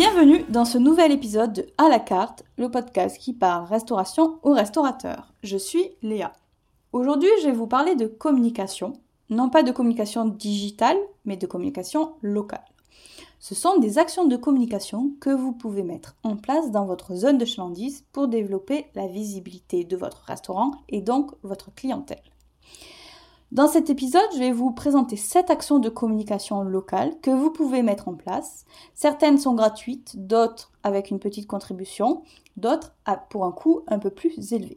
Bienvenue dans ce nouvel épisode de À la carte, le podcast qui parle restauration aux restaurateurs. Je suis Léa. Aujourd'hui, je vais vous parler de communication, non pas de communication digitale, mais de communication locale. Ce sont des actions de communication que vous pouvez mettre en place dans votre zone de chalandise pour développer la visibilité de votre restaurant et donc votre clientèle. Dans cet épisode, je vais vous présenter 7 actions de communication locale que vous pouvez mettre en place. Certaines sont gratuites, d'autres avec une petite contribution, d'autres pour un coût un peu plus élevé.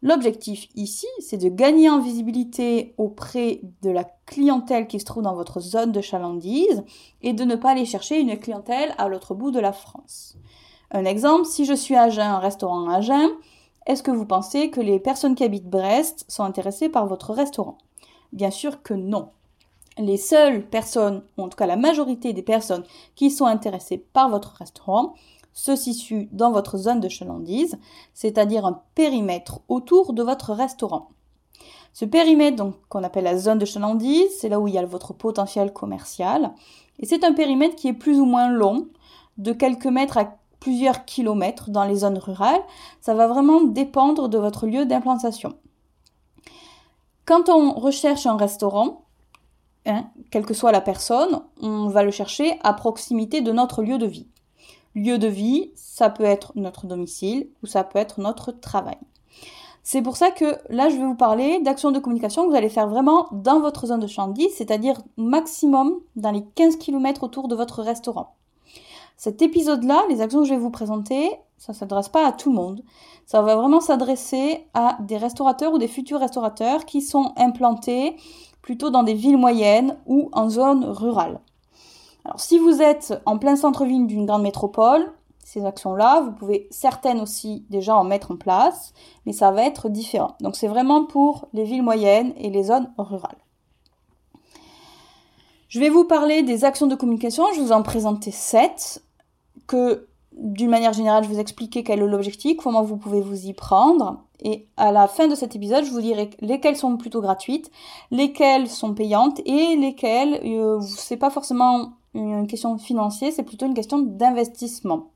L'objectif ici, c'est de gagner en visibilité auprès de la clientèle qui se trouve dans votre zone de chalandise et de ne pas aller chercher une clientèle à l'autre bout de la France. Un exemple, si je suis à Agen, un restaurant à Agen, est-ce que vous pensez que les personnes qui habitent Brest sont intéressées par votre restaurant? Bien sûr que non. Les seules personnes, ou en tout cas la majorité des personnes qui sont intéressées par votre restaurant, se situent dans votre zone de chalandise, c'est-à-dire un périmètre autour de votre restaurant. Ce périmètre, donc, qu'on appelle la zone de chalandise, c'est là où il y a votre potentiel commercial. Et c'est un périmètre qui est plus ou moins long, de quelques mètres à plusieurs kilomètres dans les zones rurales. Ça va vraiment dépendre de votre lieu d'implantation. Quand on recherche un restaurant, hein, quelle que soit la personne, on va le chercher à proximité de notre lieu de vie. Lieu de vie, ça peut être notre domicile ou ça peut être notre travail. C'est pour ça que là, je vais vous parler d'actions de communication que vous allez faire vraiment dans votre zone de chandise, c'est-à-dire maximum dans les 15 km autour de votre restaurant. Cet épisode-là, les actions que je vais vous présenter, ça ne s'adresse pas à tout le monde. Ça va vraiment s'adresser à des restaurateurs ou des futurs restaurateurs qui sont implantés plutôt dans des villes moyennes ou en zone rurale. Alors si vous êtes en plein centre-ville d'une grande métropole, ces actions-là, vous pouvez certaines aussi déjà en mettre en place, mais ça va être différent. Donc c'est vraiment pour les villes moyennes et les zones rurales. Je vais vous parler des actions de communication, je vous en présenter 7 que d'une manière générale, je vous expliquer quel est l'objectif, comment vous pouvez vous y prendre. Et à la fin de cet épisode, je vous dirai lesquelles sont plutôt gratuites, lesquelles sont payantes et lesquelles, euh, c'est pas forcément une question financière, c'est plutôt une question d'investissement.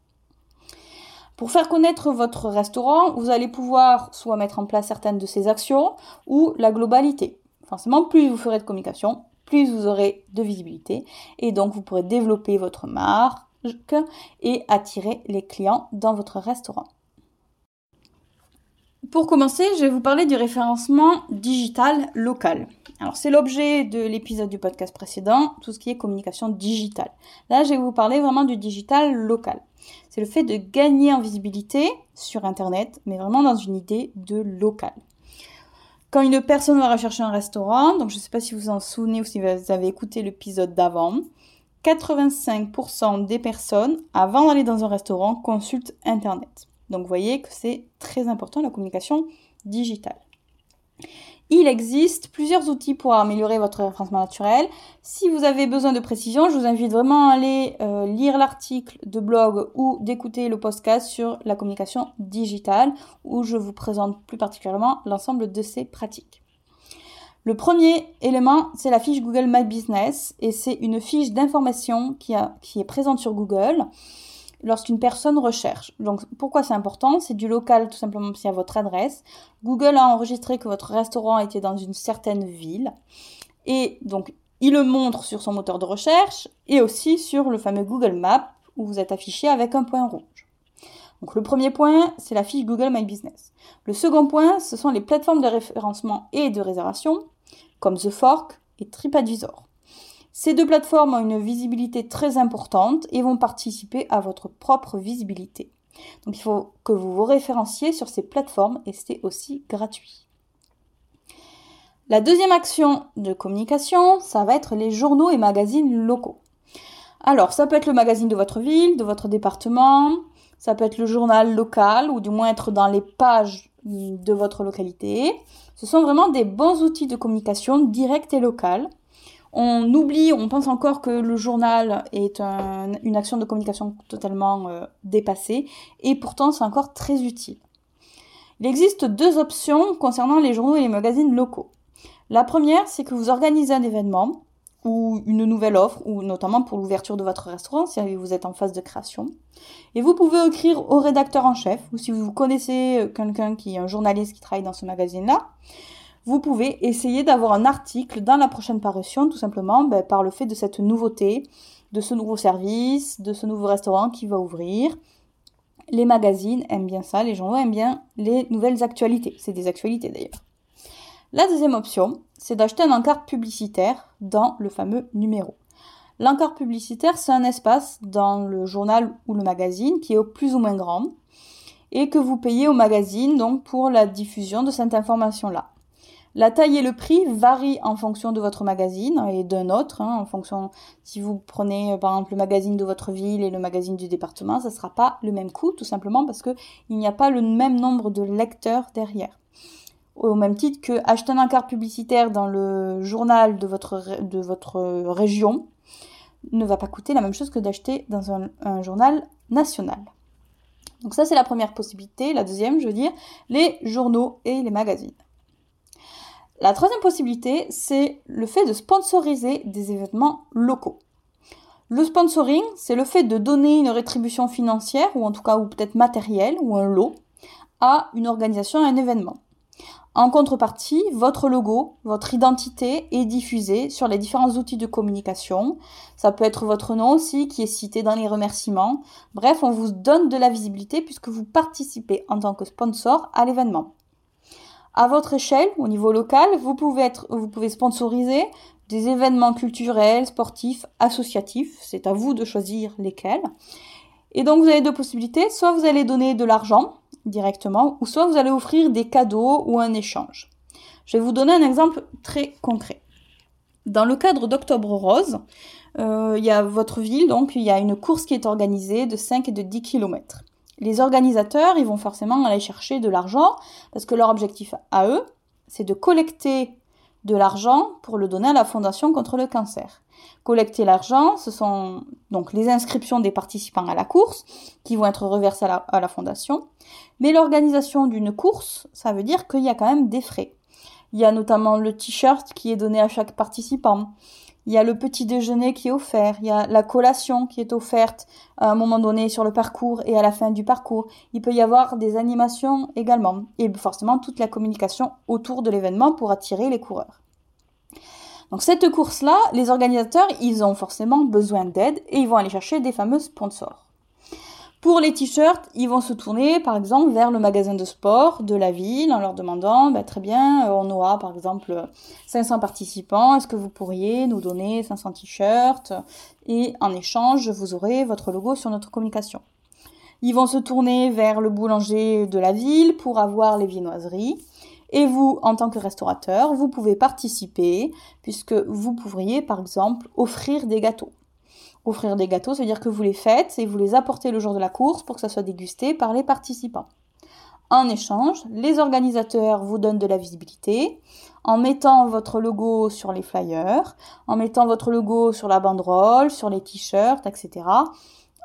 Pour faire connaître votre restaurant, vous allez pouvoir soit mettre en place certaines de ces actions ou la globalité. Forcément, plus vous ferez de communication, plus vous aurez de visibilité et donc vous pourrez développer votre marque, et attirer les clients dans votre restaurant. Pour commencer, je vais vous parler du référencement digital local. Alors c'est l'objet de l'épisode du podcast précédent, tout ce qui est communication digitale. Là, je vais vous parler vraiment du digital local. C'est le fait de gagner en visibilité sur Internet, mais vraiment dans une idée de local. Quand une personne va rechercher un restaurant, donc je ne sais pas si vous en souvenez ou si vous avez écouté l'épisode d'avant, 85% des personnes, avant d'aller dans un restaurant, consultent Internet. Donc vous voyez que c'est très important la communication digitale. Il existe plusieurs outils pour améliorer votre référencement naturel. Si vous avez besoin de précision, je vous invite vraiment à aller euh, lire l'article de blog ou d'écouter le podcast sur la communication digitale où je vous présente plus particulièrement l'ensemble de ces pratiques. Le premier élément, c'est la fiche Google My Business et c'est une fiche d'information qui, qui, est présente sur Google lorsqu'une personne recherche. Donc pourquoi c'est important? C'est du local tout simplement c'est à votre adresse. Google a enregistré que votre restaurant était dans une certaine ville et donc il le montre sur son moteur de recherche et aussi sur le fameux Google Maps où vous êtes affiché avec un point rouge. Donc le premier point, c'est la fiche Google My Business. Le second point, ce sont les plateformes de référencement et de réservation comme The Fork et TripAdvisor. Ces deux plateformes ont une visibilité très importante et vont participer à votre propre visibilité. Donc il faut que vous vous référenciez sur ces plateformes et c'est aussi gratuit. La deuxième action de communication, ça va être les journaux et magazines locaux. Alors, ça peut être le magazine de votre ville, de votre département, ça peut être le journal local ou du moins être dans les pages de votre localité. Ce sont vraiment des bons outils de communication directe et locale. On oublie, on pense encore que le journal est une action de communication totalement euh, dépassée, et pourtant c'est encore très utile. Il existe deux options concernant les journaux et les magazines locaux. La première, c'est que vous organisez un événement, ou une nouvelle offre, ou notamment pour l'ouverture de votre restaurant si vous êtes en phase de création. Et vous pouvez écrire au rédacteur en chef, ou si vous connaissez quelqu'un qui est un journaliste qui travaille dans ce magazine-là, vous pouvez essayer d'avoir un article dans la prochaine parution, tout simplement ben, par le fait de cette nouveauté, de ce nouveau service, de ce nouveau restaurant qui va ouvrir. Les magazines aiment bien ça, les journaux aiment bien les nouvelles actualités. C'est des actualités d'ailleurs. La deuxième option, c'est d'acheter un encart publicitaire dans le fameux numéro. L'encart publicitaire, c'est un espace dans le journal ou le magazine qui est au plus ou moins grand et que vous payez au magazine donc pour la diffusion de cette information-là. La taille et le prix varient en fonction de votre magazine et d'un autre, hein, en fonction si vous prenez par exemple le magazine de votre ville et le magazine du département, ça ne sera pas le même coût, tout simplement parce qu'il n'y a pas le même nombre de lecteurs derrière. Au même titre que acheter un encart publicitaire dans le journal de votre, de votre région ne va pas coûter la même chose que d'acheter dans un journal national. Donc ça c'est la première possibilité. La deuxième, je veux dire, les journaux et les magazines. La troisième possibilité, c'est le fait de sponsoriser des événements locaux. Le sponsoring, c'est le fait de donner une rétribution financière, ou en tout cas, ou peut-être matérielle, ou un lot, à une organisation, à un événement. En contrepartie, votre logo, votre identité est diffusée sur les différents outils de communication. Ça peut être votre nom aussi qui est cité dans les remerciements. Bref, on vous donne de la visibilité puisque vous participez en tant que sponsor à l'événement. À votre échelle, au niveau local, vous pouvez, être, vous pouvez sponsoriser des événements culturels, sportifs, associatifs. C'est à vous de choisir lesquels. Et donc vous avez deux possibilités. Soit vous allez donner de l'argent directement, ou soit vous allez offrir des cadeaux ou un échange. Je vais vous donner un exemple très concret. Dans le cadre d'Octobre Rose, euh, il y a votre ville, donc il y a une course qui est organisée de 5 et de 10 km les organisateurs, ils vont forcément aller chercher de l'argent parce que leur objectif à eux, c'est de collecter de l'argent pour le donner à la Fondation contre le cancer. Collecter l'argent, ce sont donc les inscriptions des participants à la course qui vont être reversées à la, à la Fondation. Mais l'organisation d'une course, ça veut dire qu'il y a quand même des frais. Il y a notamment le t-shirt qui est donné à chaque participant il y a le petit déjeuner qui est offert, il y a la collation qui est offerte à un moment donné sur le parcours et à la fin du parcours. Il peut y avoir des animations également et forcément toute la communication autour de l'événement pour attirer les coureurs. Donc cette course-là, les organisateurs, ils ont forcément besoin d'aide et ils vont aller chercher des fameux sponsors. Pour les t-shirts, ils vont se tourner par exemple vers le magasin de sport de la ville en leur demandant bah, très bien, euh, on aura par exemple 500 participants, est-ce que vous pourriez nous donner 500 t-shirts? Et en échange, vous aurez votre logo sur notre communication. Ils vont se tourner vers le boulanger de la ville pour avoir les viennoiseries. Et vous, en tant que restaurateur, vous pouvez participer puisque vous pourriez, par exemple, offrir des gâteaux. Offrir des gâteaux, cest veut dire que vous les faites et vous les apportez le jour de la course pour que ça soit dégusté par les participants. En échange, les organisateurs vous donnent de la visibilité en mettant votre logo sur les flyers, en mettant votre logo sur la banderole, sur les t-shirts, etc.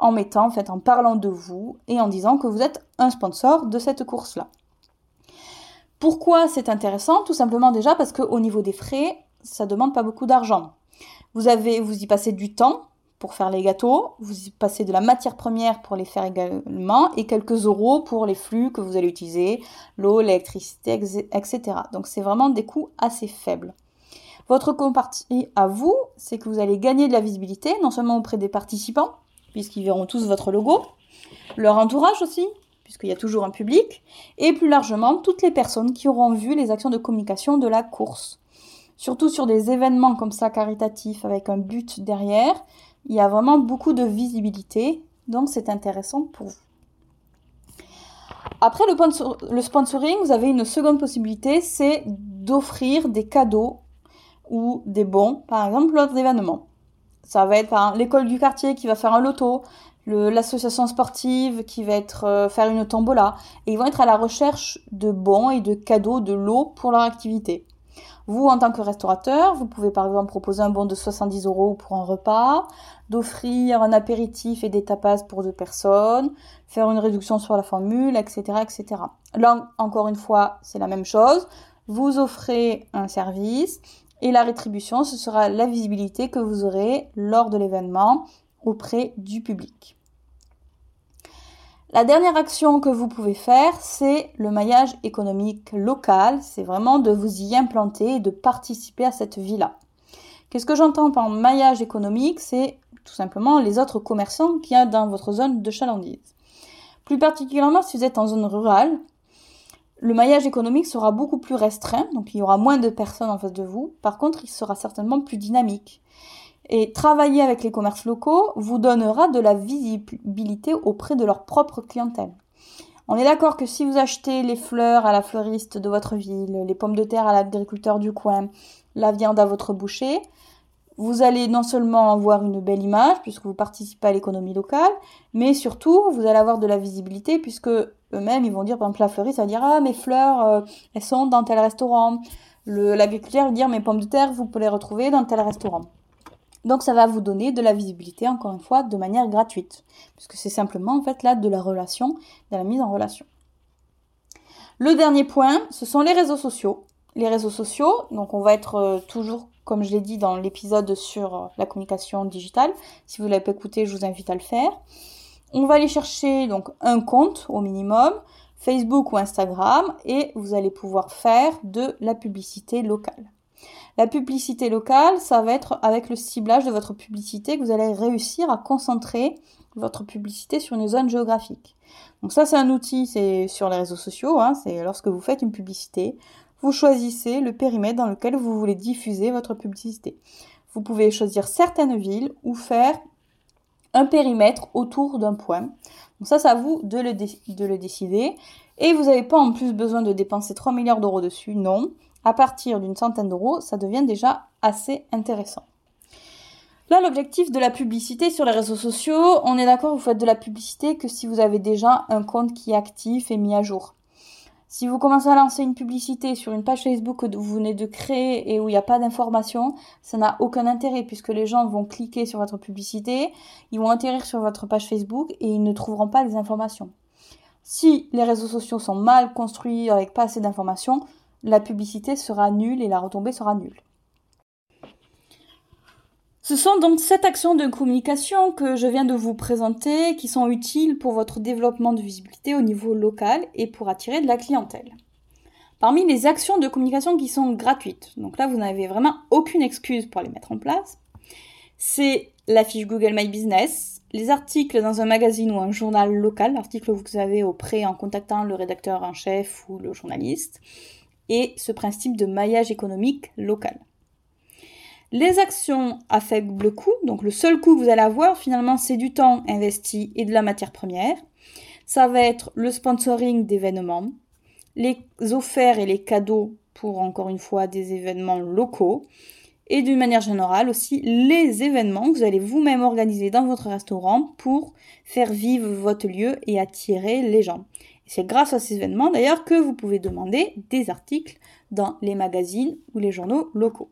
En mettant, en fait, en parlant de vous et en disant que vous êtes un sponsor de cette course-là. Pourquoi c'est intéressant? Tout simplement déjà parce qu'au niveau des frais, ça demande pas beaucoup d'argent. Vous avez, vous y passez du temps, pour faire les gâteaux, vous passez de la matière première pour les faire également et quelques euros pour les flux que vous allez utiliser, l'eau, l'électricité, etc. Donc c'est vraiment des coûts assez faibles. Votre compartie à vous, c'est que vous allez gagner de la visibilité, non seulement auprès des participants, puisqu'ils verront tous votre logo, leur entourage aussi, puisqu'il y a toujours un public, et plus largement toutes les personnes qui auront vu les actions de communication de la course. Surtout sur des événements comme ça caritatifs avec un but derrière, il y a vraiment beaucoup de visibilité, donc c'est intéressant pour vous. Après le, sponsoring, vous avez une seconde possibilité, c'est d'offrir des cadeaux ou des bons, par exemple lors d'événements. Ça va être l'école du quartier qui va faire un loto, l'association sportive qui va être euh, faire une tombola, et ils vont être à la recherche de bons et de cadeaux, de lots pour leur activité. Vous, en tant que restaurateur, vous pouvez par exemple proposer un bon de 70 euros pour un repas, d'offrir un apéritif et des tapas pour deux personnes, faire une réduction sur la formule, etc., etc. Là, encore une fois, c'est la même chose. Vous offrez un service Et la rétribution, ce sera la visibilité que vous aurez lors de l'événement auprès du public. La dernière action que vous pouvez faire, c'est le maillage économique local. C'est vraiment de vous y implanter et de participer à cette vie-là. Qu'est-ce que j'entends par maillage économique? C'est tout simplement les autres commerçants qu'il y a dans votre zone de chalandise. Plus particulièrement si vous êtes en zone rurale, le maillage économique sera beaucoup plus restreint, donc il y aura moins de personnes en face de vous. Par contre, il sera certainement plus dynamique. Et travailler avec les commerces locaux vous donnera de la visibilité auprès de leur propre clientèle. On est d'accord que si vous achetez les fleurs à la fleuriste de votre ville, les pommes de terre à l'agriculteur du coin, la viande à votre boucher, vous allez non seulement avoir une belle image puisque vous participez à l'économie locale, mais surtout vous allez avoir de la visibilité puisque eux-mêmes ils vont dire par exemple la fleuriste va dire ah mes fleurs euh, elles sont dans tel restaurant, l'agriculteur va dire mes pommes de terre vous pouvez les retrouver dans tel restaurant. Donc ça va vous donner de la visibilité encore une fois de manière gratuite puisque c'est simplement en fait là de la relation, de la mise en relation. Le dernier point, ce sont les réseaux sociaux. Les réseaux sociaux, donc on va être euh, toujours comme je l'ai dit dans l'épisode sur euh, la communication digitale. Si vous ne l'avez pas écouté, je vous invite à le faire. On va aller chercher donc un compte au minimum, Facebook ou Instagram, et vous allez pouvoir faire de la publicité locale. La publicité locale, ça va être avec le ciblage de votre publicité que vous allez réussir à concentrer votre publicité sur une zone géographique. Donc ça, c'est un outil, c'est sur les réseaux sociaux, hein, c'est lorsque vous faites une publicité, vous choisissez le périmètre dans lequel vous voulez diffuser votre publicité. Vous pouvez choisir certaines villes ou faire un périmètre autour d'un point. Donc ça, c'est à vous de le, de le décider. Et vous n'avez pas en plus besoin de dépenser 3 milliards d'euros dessus, non. À partir d'une centaine d'euros, ça devient déjà assez intéressant. Là, l'objectif de la publicité sur les réseaux sociaux, on est d'accord, vous faites de la publicité que si vous avez déjà un compte qui est actif et mis à jour. Si vous commencez à lancer une publicité sur une page Facebook que vous venez de créer et où il n'y a pas d'information, ça n'a aucun intérêt puisque les gens vont cliquer sur votre publicité, ils vont atterrir sur votre page Facebook et ils ne trouveront pas les informations. Si les réseaux sociaux sont mal construits avec pas assez d'informations, la publicité sera nulle et la retombée sera nulle. Ce sont donc sept actions de communication que je viens de vous présenter qui sont utiles pour votre développement de visibilité au niveau local et pour attirer de la clientèle. Parmi les actions de communication qui sont gratuites, donc là vous n'avez vraiment aucune excuse pour les mettre en place, c'est la fiche Google My Business, les articles dans un magazine ou un journal local, l'article que vous avez auprès en contactant le rédacteur en chef ou le journaliste, et ce principe de maillage économique local. Les actions à faible coût, donc le seul coût que vous allez avoir finalement c'est du temps investi et de la matière première. Ça va être le sponsoring d'événements, les offerts et les cadeaux pour encore une fois des événements locaux et d'une manière générale aussi les événements que vous allez vous-même organiser dans votre restaurant pour faire vivre votre lieu et attirer les gens. C'est grâce à ces événements d'ailleurs que vous pouvez demander des articles dans les magazines ou les journaux locaux.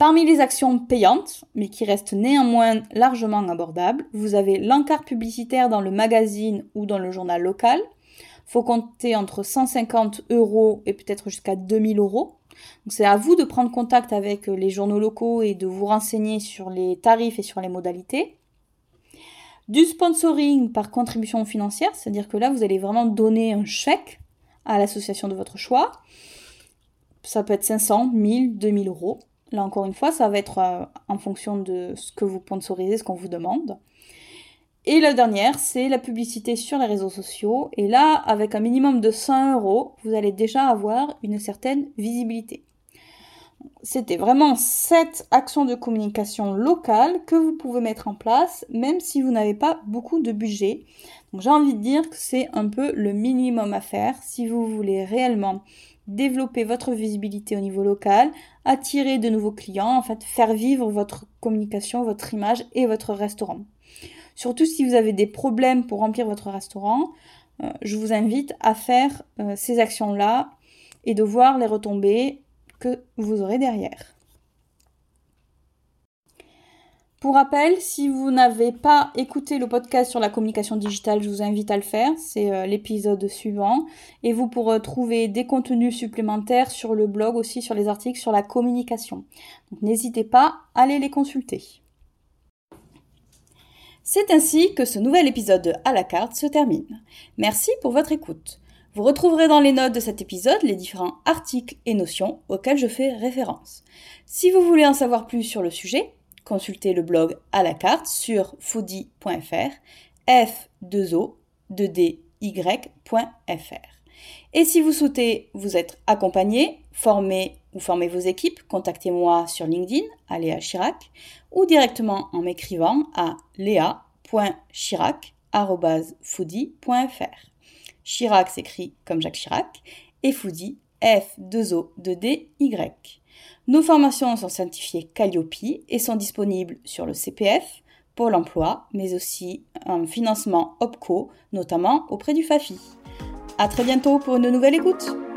Parmi les actions payantes, mais qui restent néanmoins largement abordables, vous avez l'encart publicitaire dans le magazine ou dans le journal local. Faut compter entre 150 euros et peut-être jusqu'à 2000 euros. c'est à vous de prendre contact avec les journaux locaux et de vous renseigner sur les tarifs et sur les modalités. Du sponsoring par contribution financière, c'est-à-dire que là, vous allez vraiment donner un chèque à l'association de votre choix. Ça peut être 500, 1000, 2000 euros. Là encore une fois, ça va être euh, en fonction de ce que vous sponsorisez, ce qu'on vous demande. Et la dernière, c'est la publicité sur les réseaux sociaux. Et là, avec un minimum de 100 euros, vous allez déjà avoir une certaine visibilité. C'était vraiment cette action de communication locale que vous pouvez mettre en place, même si vous n'avez pas beaucoup de budget. J'ai envie de dire que c'est un peu le minimum à faire si vous voulez réellement développer votre visibilité au niveau local, attirer de nouveaux clients, en fait, faire vivre votre communication, votre image et votre restaurant. Surtout si vous avez des problèmes pour remplir votre restaurant, euh, je vous invite à faire euh, ces actions-là et de voir les retombées que vous aurez derrière. Pour rappel, si vous n'avez pas écouté le podcast sur la communication digitale, je vous invite à le faire. C'est euh, l'épisode suivant. Et vous pourrez trouver des contenus supplémentaires sur le blog aussi, sur les articles sur la communication. Donc n'hésitez pas à aller les consulter. C'est ainsi que ce nouvel épisode de À la carte se termine. Merci pour votre écoute. Vous retrouverez dans les notes de cet épisode les différents articles et notions auxquels je fais référence. Si vous voulez en savoir plus sur le sujet, consultez le blog à la carte sur foodie.fr, f2o 2dy.fr. Et si vous souhaitez vous être accompagné, formé ou former vos équipes, contactez-moi sur LinkedIn à Léa Chirac ou directement en m'écrivant à léa.chirac.foodie.fr. Chirac s'écrit comme Jacques Chirac et Foodie F2O2DY. Nos formations sont certifiées Calliope et sont disponibles sur le CPF, Pôle emploi, mais aussi un financement OPCO, notamment auprès du FAFI. A très bientôt pour une nouvelle écoute!